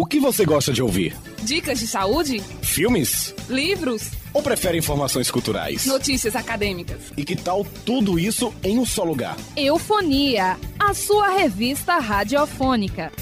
O que você gosta de ouvir? Dicas de saúde? Filmes? Livros? Ou prefere informações culturais? Notícias acadêmicas? E que tal tudo isso em um só lugar? Eufonia, a sua revista radiofônica.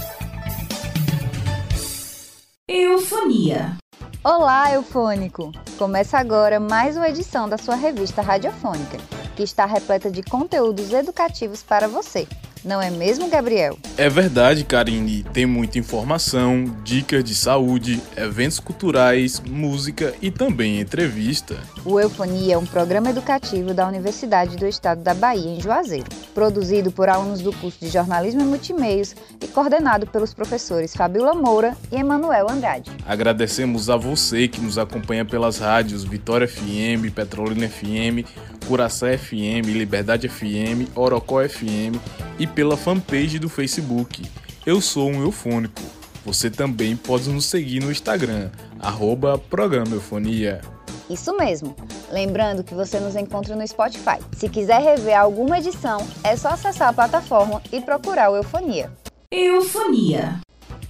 Eufonia. Olá, eufônico! Começa agora mais uma edição da sua revista radiofônica, que está repleta de conteúdos educativos para você. Não é mesmo, Gabriel? É verdade, Karine. Tem muita informação, dicas de saúde, eventos culturais, música e também entrevista. O Eufonia é um programa educativo da Universidade do Estado da Bahia, em Juazeiro, produzido por alunos do curso de Jornalismo e Multimeios e coordenado pelos professores Fabiola Moura e Emanuel Andrade. Agradecemos a você que nos acompanha pelas rádios Vitória FM, Petrolina FM, Curaçá FM, Liberdade FM, Orocó FM e pela fanpage do Facebook. Eu sou um eufônico. Você também pode nos seguir no Instagram, arroba Programa Eufonia. Isso mesmo. Lembrando que você nos encontra no Spotify. Se quiser rever alguma edição, é só acessar a plataforma e procurar o Eufonia. Eufonia.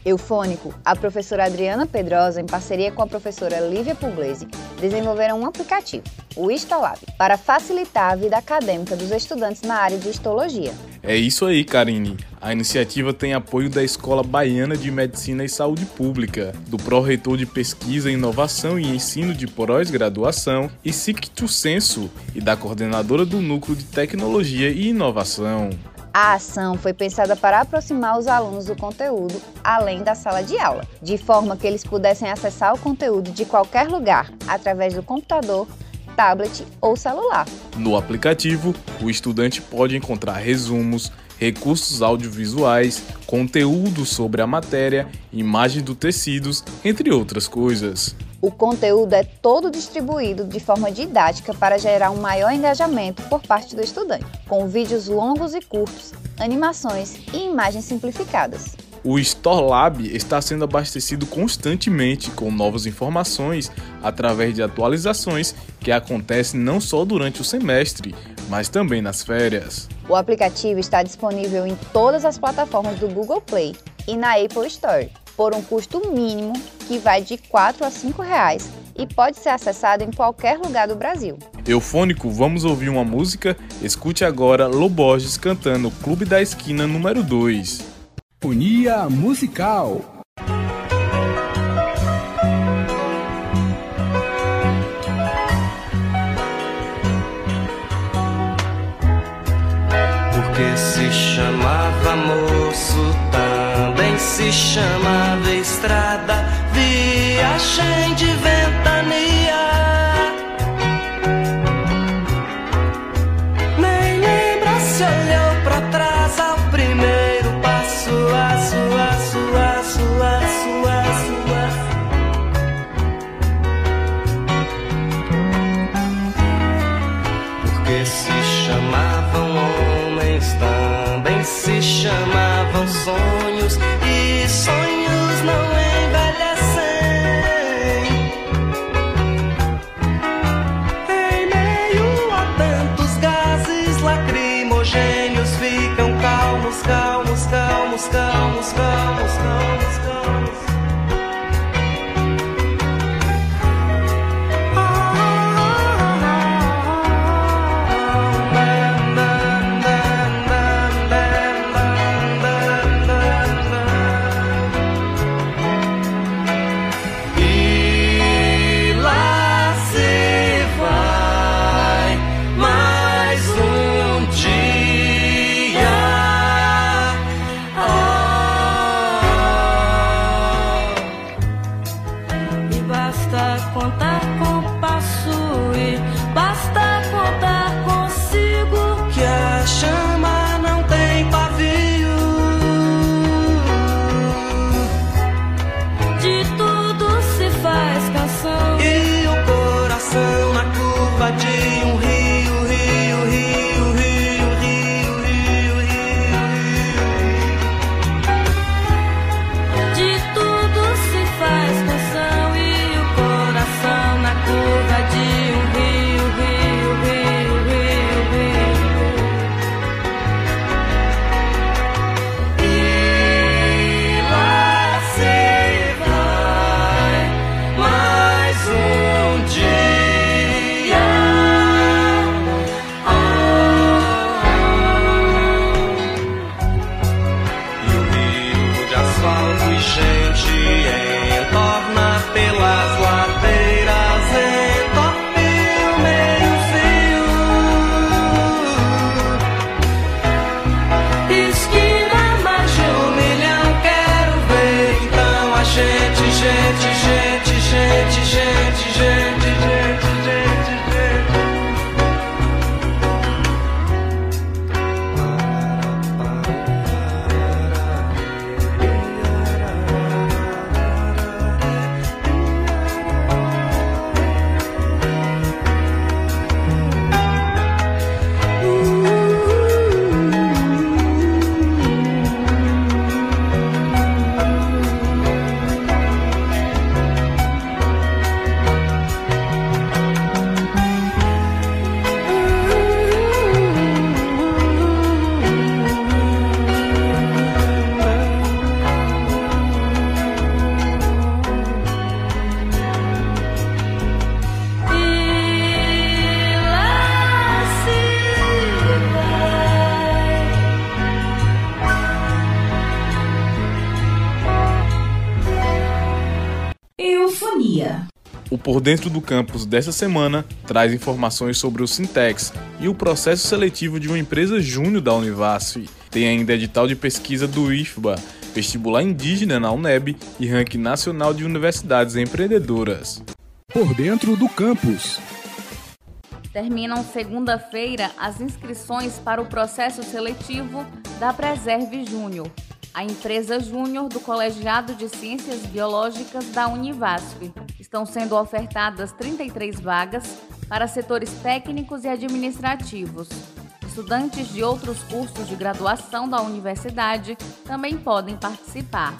Eufônico, a professora Adriana Pedrosa, em parceria com a professora Lívia Puglese, desenvolveram um aplicativo, o Histolab, para facilitar a vida acadêmica dos estudantes na área de histologia. É isso aí, Karine. A iniciativa tem apoio da Escola Baiana de Medicina e Saúde Pública, do Pró-Reitor de Pesquisa, Inovação e Ensino de Pós-Graduação e Sicto Senso e da coordenadora do Núcleo de Tecnologia e Inovação. A ação foi pensada para aproximar os alunos do conteúdo além da sala de aula, de forma que eles pudessem acessar o conteúdo de qualquer lugar, através do computador, tablet ou celular. No aplicativo, o estudante pode encontrar resumos, recursos audiovisuais, conteúdo sobre a matéria, imagem dos tecidos, entre outras coisas. O conteúdo é todo distribuído de forma didática para gerar um maior engajamento por parte do estudante, com vídeos longos e curtos, animações e imagens simplificadas. O Store Lab está sendo abastecido constantemente com novas informações através de atualizações que acontecem não só durante o semestre, mas também nas férias. O aplicativo está disponível em todas as plataformas do Google Play e na Apple Store, por um custo mínimo que vai de 4 a 5 reais e pode ser acessado em qualquer lugar do Brasil. Eufônico, vamos ouvir uma música? Escute agora Loborges cantando Clube da Esquina número 2. Unia Musical. Porque se chamava moço, também se chamava de ventania. Por Dentro do Campus dessa semana traz informações sobre o Sintex e o processo seletivo de uma empresa júnior da Univasf. Tem ainda edital de pesquisa do IFBA, vestibular indígena na UNEB e ranking nacional de universidades empreendedoras. Por Dentro do Campus. Terminam segunda-feira as inscrições para o processo seletivo da Preserve Júnior, a empresa júnior do Colegiado de Ciências Biológicas da Univasf. Estão sendo ofertadas 33 vagas para setores técnicos e administrativos. Estudantes de outros cursos de graduação da universidade também podem participar.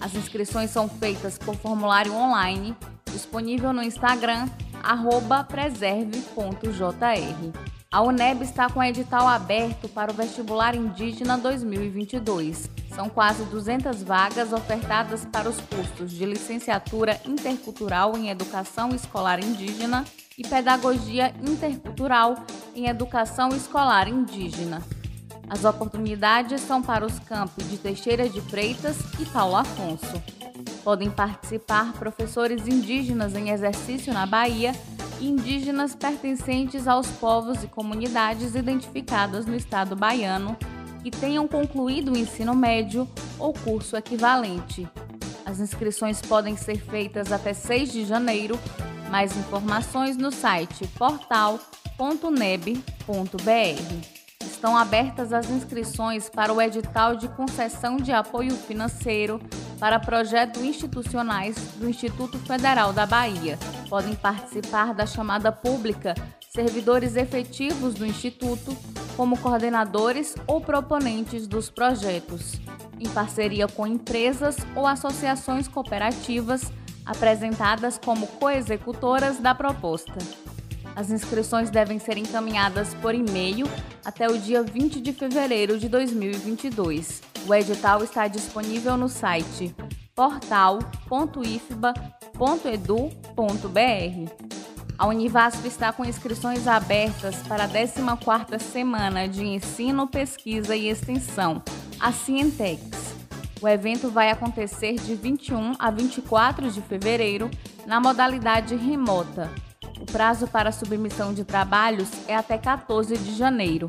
As inscrições são feitas por formulário online, disponível no Instagram preserve.jr. A UNEB está com edital aberto para o vestibular indígena 2022. São quase 200 vagas ofertadas para os cursos de licenciatura intercultural em educação escolar indígena e pedagogia intercultural em educação escolar indígena. As oportunidades são para os campos de Teixeira de Freitas e Paulo Afonso. Podem participar professores indígenas em exercício na Bahia indígenas pertencentes aos povos e comunidades identificadas no estado baiano que tenham concluído o ensino médio ou curso equivalente. As inscrições podem ser feitas até 6 de janeiro. Mais informações no site portal.neb.br. Estão abertas as inscrições para o edital de concessão de apoio financeiro para projetos institucionais do Instituto Federal da Bahia. Podem participar da chamada pública servidores efetivos do Instituto, como coordenadores ou proponentes dos projetos, em parceria com empresas ou associações cooperativas apresentadas como coexecutoras da proposta. As inscrições devem ser encaminhadas por e-mail até o dia 20 de fevereiro de 2022. O edital está disponível no site portal.ifba.edu.br. A Univasf está com inscrições abertas para a 14ª semana de Ensino, Pesquisa e Extensão, a Cientex. O evento vai acontecer de 21 a 24 de fevereiro na modalidade remota. O prazo para submissão de trabalhos é até 14 de janeiro.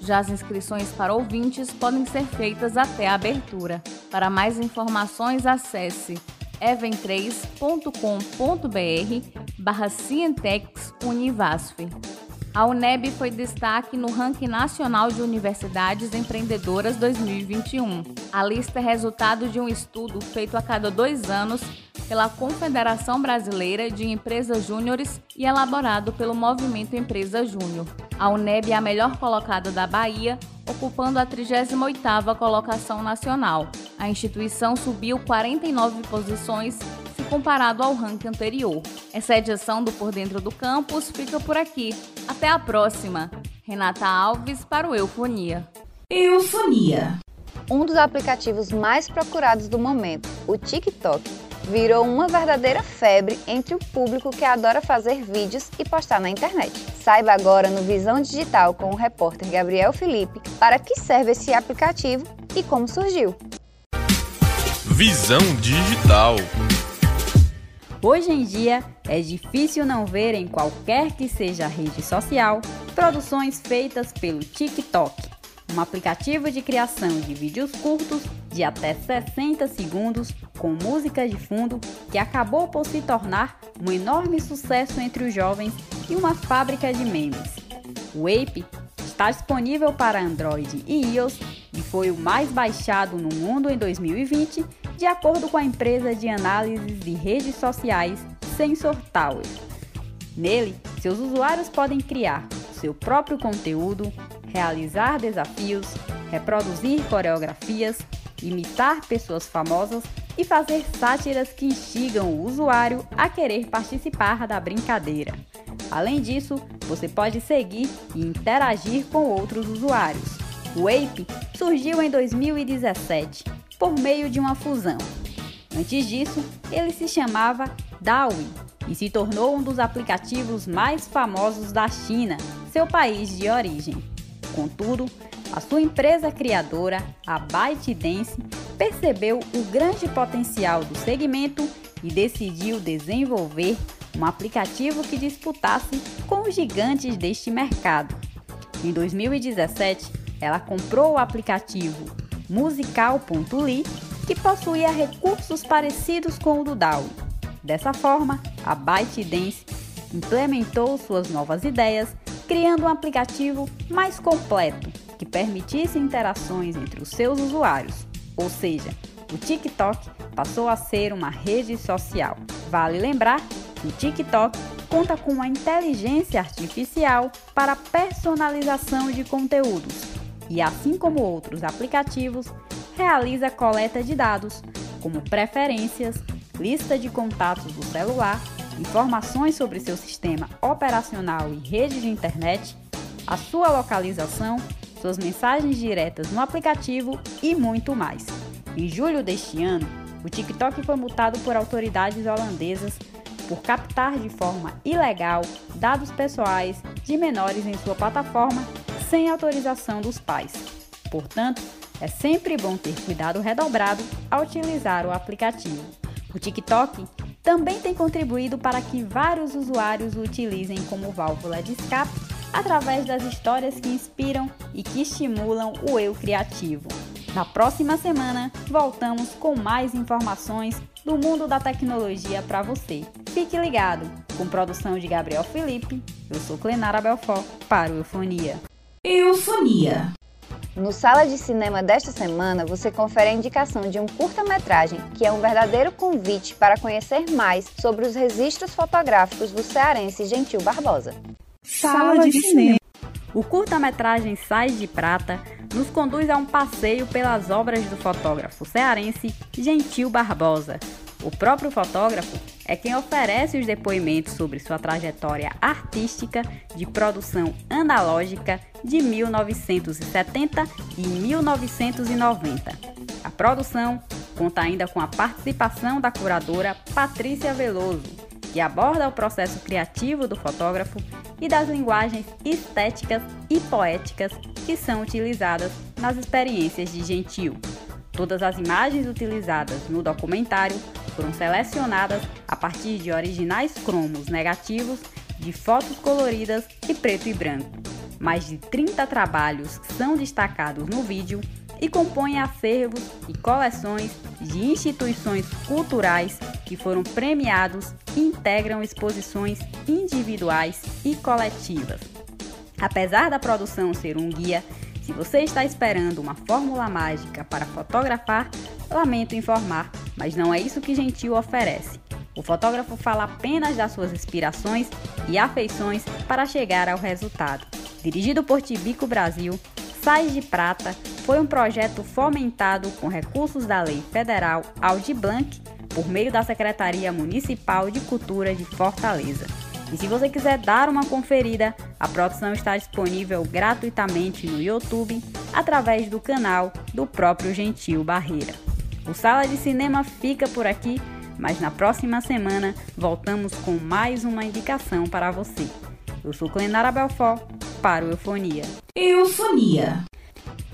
Já as inscrições para ouvintes podem ser feitas até a abertura. Para mais informações, acesse even3.com.br barra Univasf. A UNEB foi destaque no ranking nacional de universidades empreendedoras 2021. A lista é resultado de um estudo feito a cada dois anos pela Confederação Brasileira de Empresas Júniores e elaborado pelo Movimento Empresa Júnior. A UNEB é a melhor colocada da Bahia, ocupando a 38ª colocação nacional. A instituição subiu 49 posições se comparado ao ranking anterior. Essa edição do Por Dentro do Campus fica por aqui. Até a próxima. Renata Alves para o Eufonia. Eufonia. Um dos aplicativos mais procurados do momento, o TikTok, virou uma verdadeira febre entre o público que adora fazer vídeos e postar na internet. Saiba agora no Visão Digital com o repórter Gabriel Felipe para que serve esse aplicativo e como surgiu. Visão Digital. Hoje em dia, é difícil não ver em qualquer que seja a rede social produções feitas pelo TikTok, um aplicativo de criação de vídeos curtos de até 60 segundos com música de fundo que acabou por se tornar um enorme sucesso entre os jovens e uma fábrica de memes. O Ape está disponível para Android e iOS e foi o mais baixado no mundo em 2020 de acordo com a empresa de análise de redes sociais Sensor Tower. Nele, seus usuários podem criar seu próprio conteúdo, realizar desafios, reproduzir coreografias, imitar pessoas famosas e fazer sátiras que instigam o usuário a querer participar da brincadeira. Além disso, você pode seguir e interagir com outros usuários. O Ape surgiu em 2017 por meio de uma fusão. Antes disso, ele se chamava Dawi e se tornou um dos aplicativos mais famosos da China, seu país de origem. Contudo, a sua empresa criadora, a ByteDance, percebeu o grande potencial do segmento e decidiu desenvolver um aplicativo que disputasse com os gigantes deste mercado. Em 2017, ela comprou o aplicativo musical.ly, que possuía recursos parecidos com o do DAO. Dessa forma, a ByteDance implementou suas novas ideias, criando um aplicativo mais completo permitisse interações entre os seus usuários. Ou seja, o TikTok passou a ser uma rede social. Vale lembrar que o TikTok conta com uma inteligência artificial para personalização de conteúdos e, assim como outros aplicativos, realiza coleta de dados, como preferências, lista de contatos do celular, informações sobre seu sistema operacional e rede de internet, a sua localização, suas mensagens diretas no aplicativo e muito mais. Em julho deste ano, o TikTok foi multado por autoridades holandesas por captar de forma ilegal dados pessoais de menores em sua plataforma sem autorização dos pais. Portanto, é sempre bom ter cuidado redobrado ao utilizar o aplicativo. O TikTok também tem contribuído para que vários usuários o utilizem como válvula de escape através das histórias que inspiram e que estimulam o eu criativo. Na próxima semana, voltamos com mais informações do mundo da tecnologia para você. Fique ligado! Com produção de Gabriel Felipe, eu sou Clenara Belfort para o Eufonia. Eufonia. No Sala de Cinema desta semana, você confere a indicação de um curta-metragem que é um verdadeiro convite para conhecer mais sobre os registros fotográficos do cearense Gentil Barbosa. Sala de Cinema. O curta-metragem Sais de Prata nos conduz a um passeio pelas obras do fotógrafo cearense Gentil Barbosa. O próprio fotógrafo é quem oferece os depoimentos sobre sua trajetória artística de produção analógica de 1970 e 1990. A produção conta ainda com a participação da curadora Patrícia Veloso, que aborda o processo criativo do fotógrafo e das linguagens estéticas e poéticas que são utilizadas nas experiências de Gentil. Todas as imagens utilizadas no documentário foram selecionadas a partir de originais cromos negativos de fotos coloridas e preto e branco. Mais de 30 trabalhos são destacados no vídeo e compõem acervos e coleções de instituições culturais que foram premiados integram exposições individuais e coletivas. Apesar da produção ser um guia, se você está esperando uma fórmula mágica para fotografar, lamento informar, mas não é isso que Gentil oferece. O fotógrafo fala apenas das suas inspirações e afeições para chegar ao resultado. Dirigido por Tibico Brasil, Sais de Prata foi um projeto fomentado com recursos da Lei Federal Audi Blanc por meio da Secretaria Municipal de Cultura de Fortaleza. E se você quiser dar uma conferida, a produção está disponível gratuitamente no YouTube através do canal do próprio Gentil Barreira. O Sala de Cinema fica por aqui, mas na próxima semana voltamos com mais uma indicação para você. Eu sou Clenara Belfort para o Eufonia. Eufonia.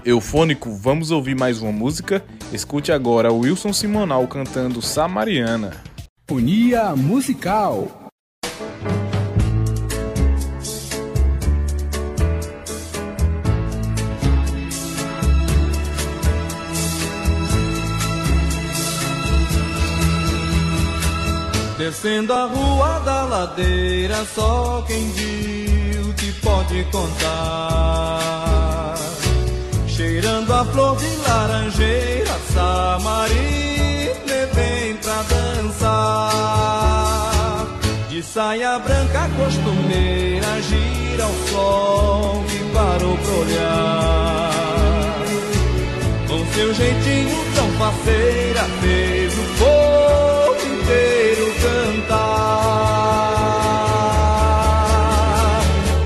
Eufônico, vamos ouvir mais uma música? Escute agora Wilson Simonal cantando Samariana. Unia Musical. Descendo a rua da ladeira, só quem viu te pode contar. Cheirando a flor de laranjeira, Samarina vem pra dançar. De saia branca costumeira, gira o sol que parou pra olhar. Com seu jeitinho tão faceira, fez o povo inteiro cantar.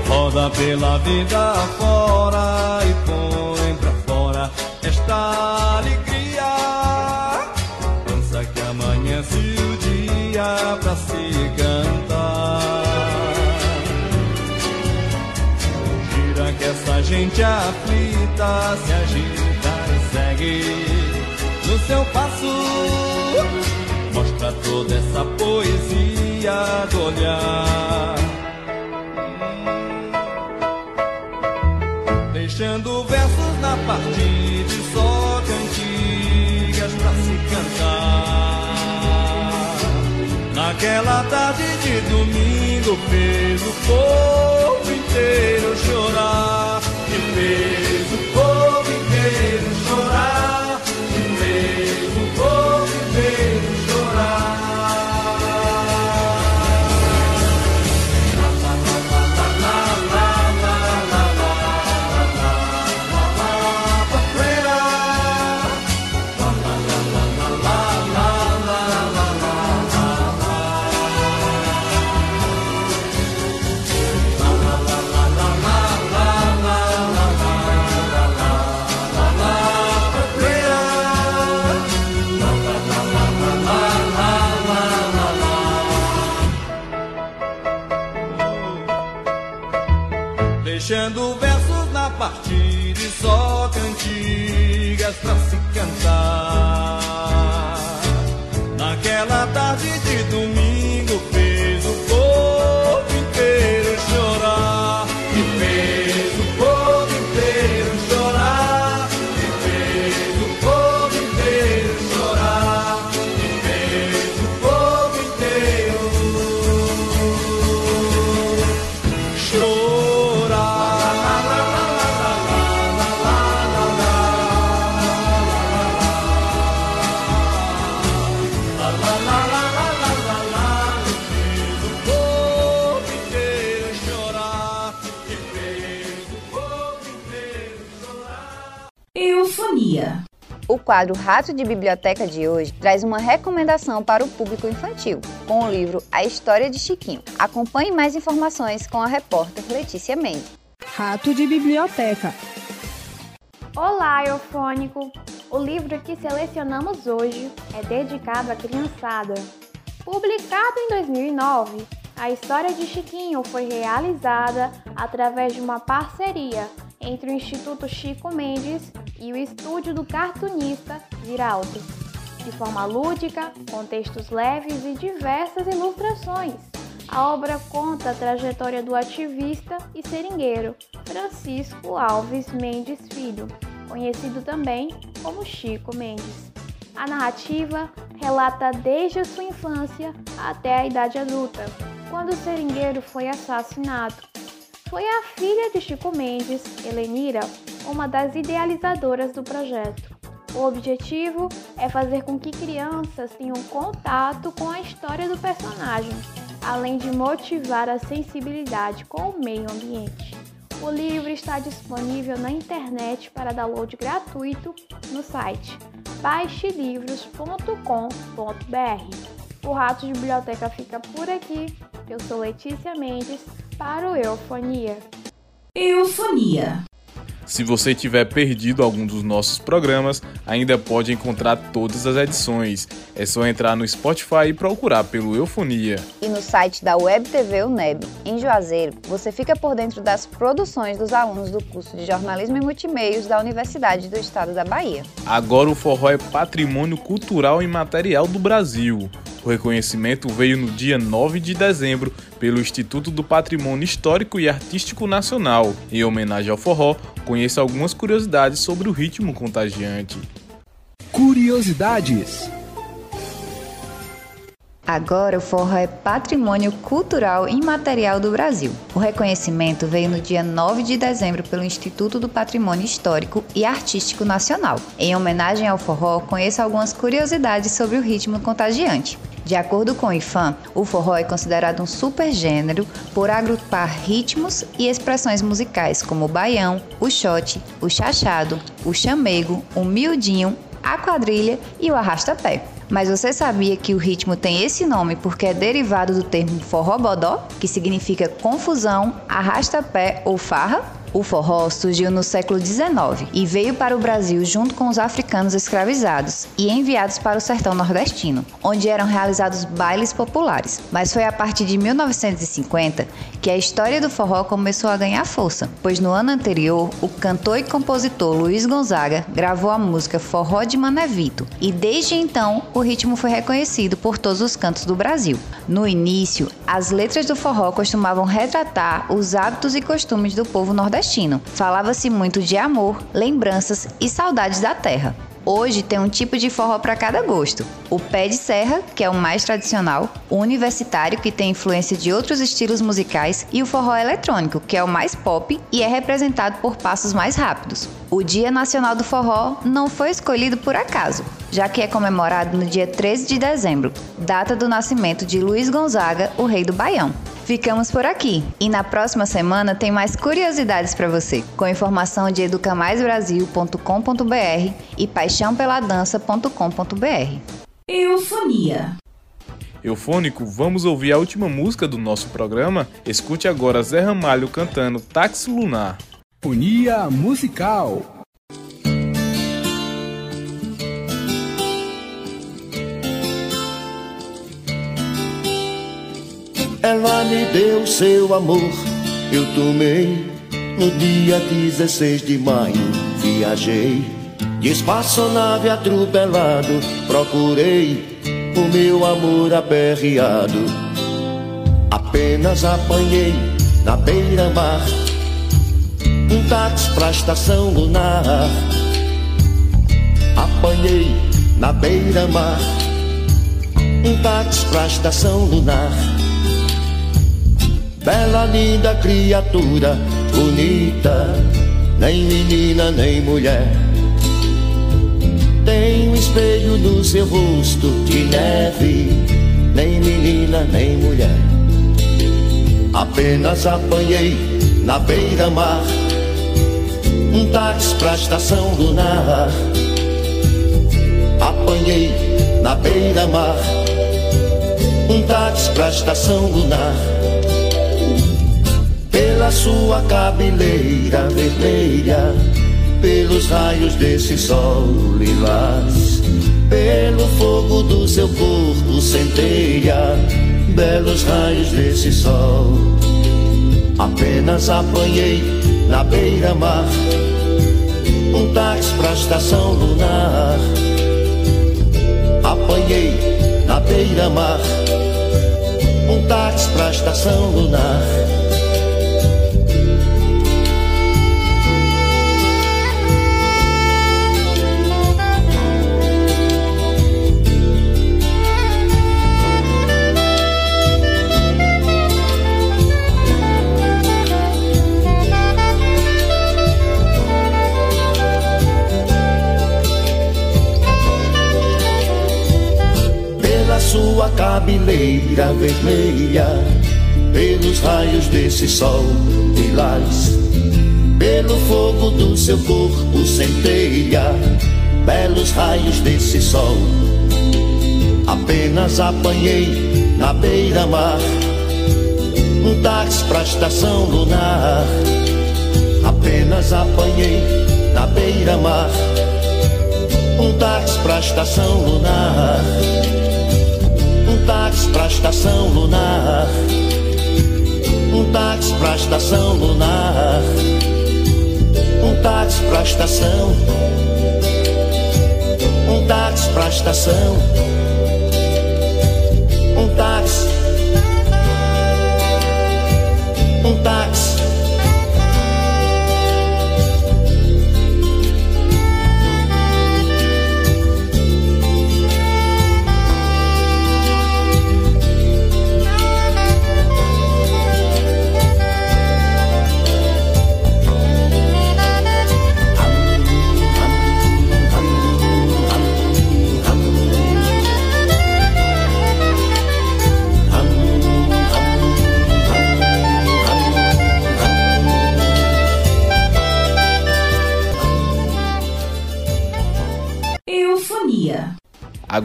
Roda pela vida fora se cantar. Gira que essa gente aflita se agita e segue no seu passo. Mostra toda essa poesia do olhar. Deixando versos na partida Naquela tarde de domingo fez o povo inteiro chorar. Quadro Rato de Biblioteca de hoje traz uma recomendação para o público infantil, com o livro A História de Chiquinho. Acompanhe mais informações com a repórter Letícia Mendes. Rato de Biblioteca. Olá, Eufônico! O livro que selecionamos hoje é dedicado à criançada. Publicado em 2009, a história de Chiquinho foi realizada através de uma parceria entre o Instituto Chico Mendes e o estúdio do cartunista Viraldo, de forma lúdica, com textos leves e diversas ilustrações. A obra conta a trajetória do ativista e seringueiro Francisco Alves Mendes Filho, conhecido também como Chico Mendes. A narrativa relata desde a sua infância até a idade adulta, quando o seringueiro foi assassinado. Foi a filha de Chico Mendes, Helenira, uma das idealizadoras do projeto. O objetivo é fazer com que crianças tenham contato com a história do personagem, além de motivar a sensibilidade com o meio ambiente. O livro está disponível na internet para download gratuito no site baixelivros.com.br. O Rato de Biblioteca fica por aqui. Eu sou Letícia Mendes para o Eufonia. Eufonia. Se você tiver perdido algum dos nossos programas, ainda pode encontrar todas as edições. É só entrar no Spotify e procurar pelo Eufonia. E no site da Web TV UNEB, em Juazeiro, você fica por dentro das produções dos alunos do curso de Jornalismo e Multimeios da Universidade do Estado da Bahia. Agora o forró é patrimônio cultural e material do Brasil. O reconhecimento veio no dia 9 de dezembro pelo Instituto do Patrimônio Histórico e Artístico Nacional. Em homenagem ao forró, conheça algumas curiosidades sobre o ritmo contagiante. Curiosidades. Agora o forró é patrimônio cultural imaterial do Brasil. O reconhecimento veio no dia 9 de dezembro pelo Instituto do Patrimônio Histórico e Artístico Nacional. Em homenagem ao forró, conheça algumas curiosidades sobre o ritmo contagiante. De acordo com o IFAM, o forró é considerado um supergênero por agrupar ritmos e expressões musicais como o baião, o xote, o chachado, o chamego, o miudinho, a quadrilha e o arrasta-pé. Mas você sabia que o ritmo tem esse nome porque é derivado do termo forró bodó, que significa confusão, arrasta-pé ou farra? O forró surgiu no século XIX e veio para o Brasil junto com os africanos escravizados e enviados para o sertão nordestino, onde eram realizados bailes populares. Mas foi a partir de 1950 que a história do forró começou a ganhar força, pois no ano anterior o cantor e compositor Luiz Gonzaga gravou a música Forró de Manevito e desde então o ritmo foi reconhecido por todos os cantos do Brasil. No início, as letras do forró costumavam retratar os hábitos e costumes do povo nordestino nordestino. Falava-se muito de amor, lembranças e saudades da terra. Hoje tem um tipo de forró para cada gosto. O pé de serra, que é o mais tradicional, o universitário, que tem influência de outros estilos musicais, e o forró eletrônico, que é o mais pop e é representado por passos mais rápidos. O Dia Nacional do Forró não foi escolhido por acaso, já que é comemorado no dia 13 de dezembro, data do nascimento de Luiz Gonzaga, o rei do Baião. Ficamos por aqui e na próxima semana tem mais curiosidades para você, com informação de educamaisbrasil.com.br e paixãopeladança.com.br. Eufonia. Eufônico, vamos ouvir a última música do nosso programa? Escute agora Zé Ramalho cantando Táxi Lunar. Eufonia musical. Ela me deu seu amor, eu tomei no dia 16 de maio. Viajei de espaçonave atropelado, procurei o meu amor aperreado. Apenas apanhei na beira-mar um táxi pra estação lunar. Apanhei na beira-mar um táxi pra estação lunar. Bela, linda criatura, bonita, nem menina nem mulher. Tem um espelho no seu rosto de neve, nem menina nem mulher. Apenas apanhei na beira-mar um táxi pra estação lunar. Apanhei na beira-mar um táxi pra estação lunar pela sua cabeleira vermelha, pelos raios desse sol lilás, pelo fogo do seu corpo centeia, belos raios desse sol. Apenas apanhei na beira-mar um táxi pra estação lunar. Apanhei na beira-mar um táxi pra estação lunar. Cabeleira vermelha, pelos raios desse sol lilás, pelo fogo do seu corpo centeia, belos raios desse sol. Apenas apanhei na beira-mar um táxi pra estação lunar. Apenas apanhei na beira-mar um táxi pra estação lunar um táxi pra estação lunar. Um táxi pra estação lunar. Um táxi pra estação. Um táxi pra estação. Um táxi. Um táxi.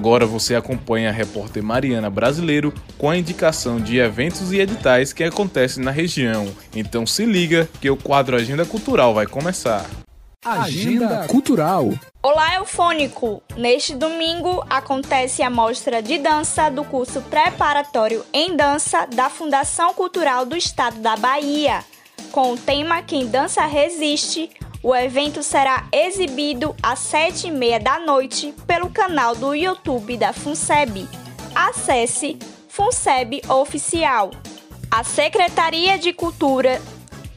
Agora você acompanha a repórter Mariana Brasileiro com a indicação de eventos e editais que acontecem na região. Então se liga que o quadro Agenda Cultural vai começar. Agenda Cultural. Olá, Eufônico! Neste domingo acontece a mostra de dança do curso preparatório em dança da Fundação Cultural do Estado da Bahia. Com o tema Quem Dança Resiste, o evento será exibido às sete e meia da noite pelo canal do YouTube da FUNSEB. Acesse FUNSEB Oficial. A Secretaria de Cultura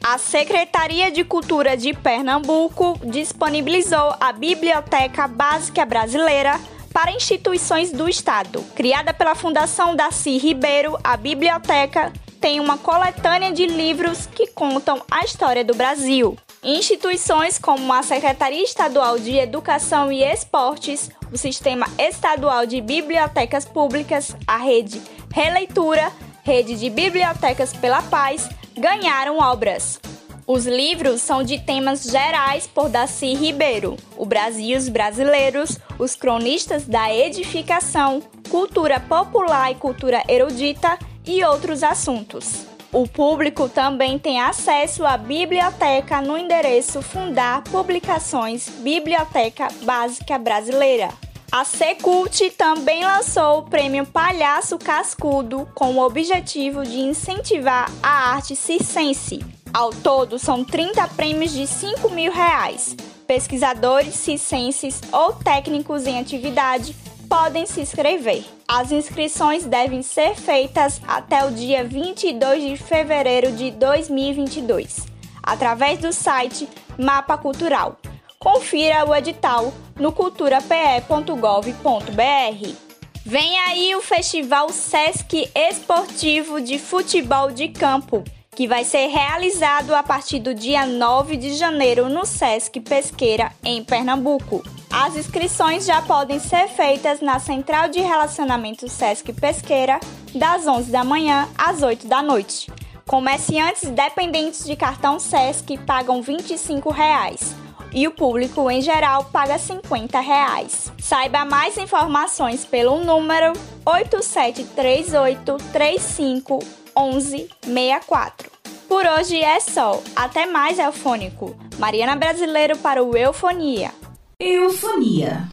a Secretaria de Cultura de Pernambuco disponibilizou a Biblioteca Básica Brasileira para instituições do Estado. Criada pela Fundação Darcy Ribeiro, a biblioteca tem uma coletânea de livros que contam a história do Brasil. Instituições como a Secretaria Estadual de Educação e Esportes, o Sistema Estadual de Bibliotecas Públicas, a Rede Releitura, Rede de Bibliotecas pela Paz, ganharam obras. Os livros são de temas gerais por Daci Ribeiro, o Brasil e os brasileiros, os cronistas da edificação, cultura popular e cultura erudita e outros assuntos. O público também tem acesso à biblioteca no endereço Fundar Publicações Biblioteca Básica Brasileira. A Secult também lançou o prêmio Palhaço Cascudo com o objetivo de incentivar a arte circense. Ao todo, são 30 prêmios de 5 mil reais. Pesquisadores circenses ou técnicos em atividade podem se inscrever. As inscrições devem ser feitas até o dia 22 de fevereiro de 2022, através do site Mapa Cultural. Confira o edital no culturape.gov.br. Vem aí o Festival Sesc Esportivo de Futebol de Campo, que vai ser realizado a partir do dia 9 de janeiro no Sesc Pesqueira, em Pernambuco. As inscrições já podem ser feitas na Central de Relacionamento Sesc Pesqueira, das 11 da manhã às 8 da noite. Comerciantes dependentes de cartão Sesc pagam 25 reais, e o público em geral paga 50 reais. Saiba mais informações pelo número 8738351164. Por hoje é só. Até mais, Eufônico. Mariana Brasileiro para o Eufonia. Eufonia.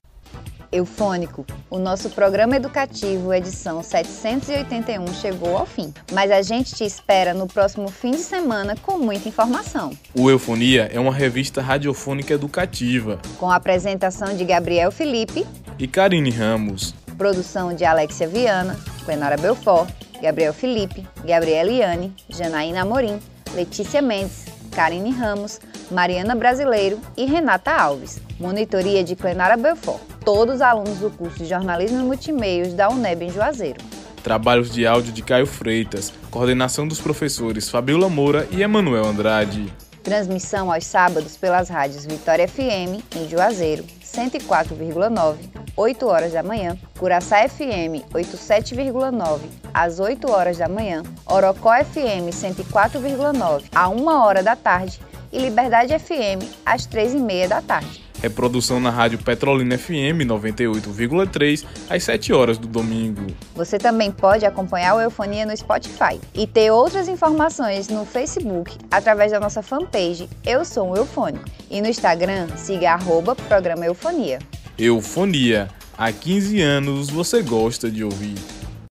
Eufônico, o nosso programa educativo, edição 781, chegou ao fim. Mas a gente te espera no próximo fim de semana com muita informação. O Eufonia é uma revista radiofônica educativa. Com a apresentação de Gabriel Felipe e Karine Ramos. Produção de Alexia Viana, Clenara Belfort, Gabriel Felipe, Gabriela Iane, Janaína Amorim, Letícia Mendes, Karine Ramos, Mariana Brasileiro e Renata Alves. Monitoria de Clenara Belfort. Todos alunos do curso de Jornalismo e Multimeios da UNEB em Juazeiro. Trabalhos de áudio de Caio Freitas. Coordenação dos professores Fabiola Moura e Emanuel Andrade. Transmissão aos sábados pelas rádios Vitória FM em Juazeiro, 104,9, 8 horas da manhã, Curaçá FM 87,9 às 8 horas da manhã, Orocó FM 104,9 a 1 hora da tarde e Liberdade FM às 3 e meia da tarde. Reprodução na rádio Petrolina FM 98,3 às 7 horas do domingo. Você também pode acompanhar o Eufonia no Spotify e ter outras informações no Facebook através da nossa fanpage Eu Sou um Eufônico e no Instagram siga arroba programa Eufonia. Eufonia. Há 15 anos você gosta de ouvir.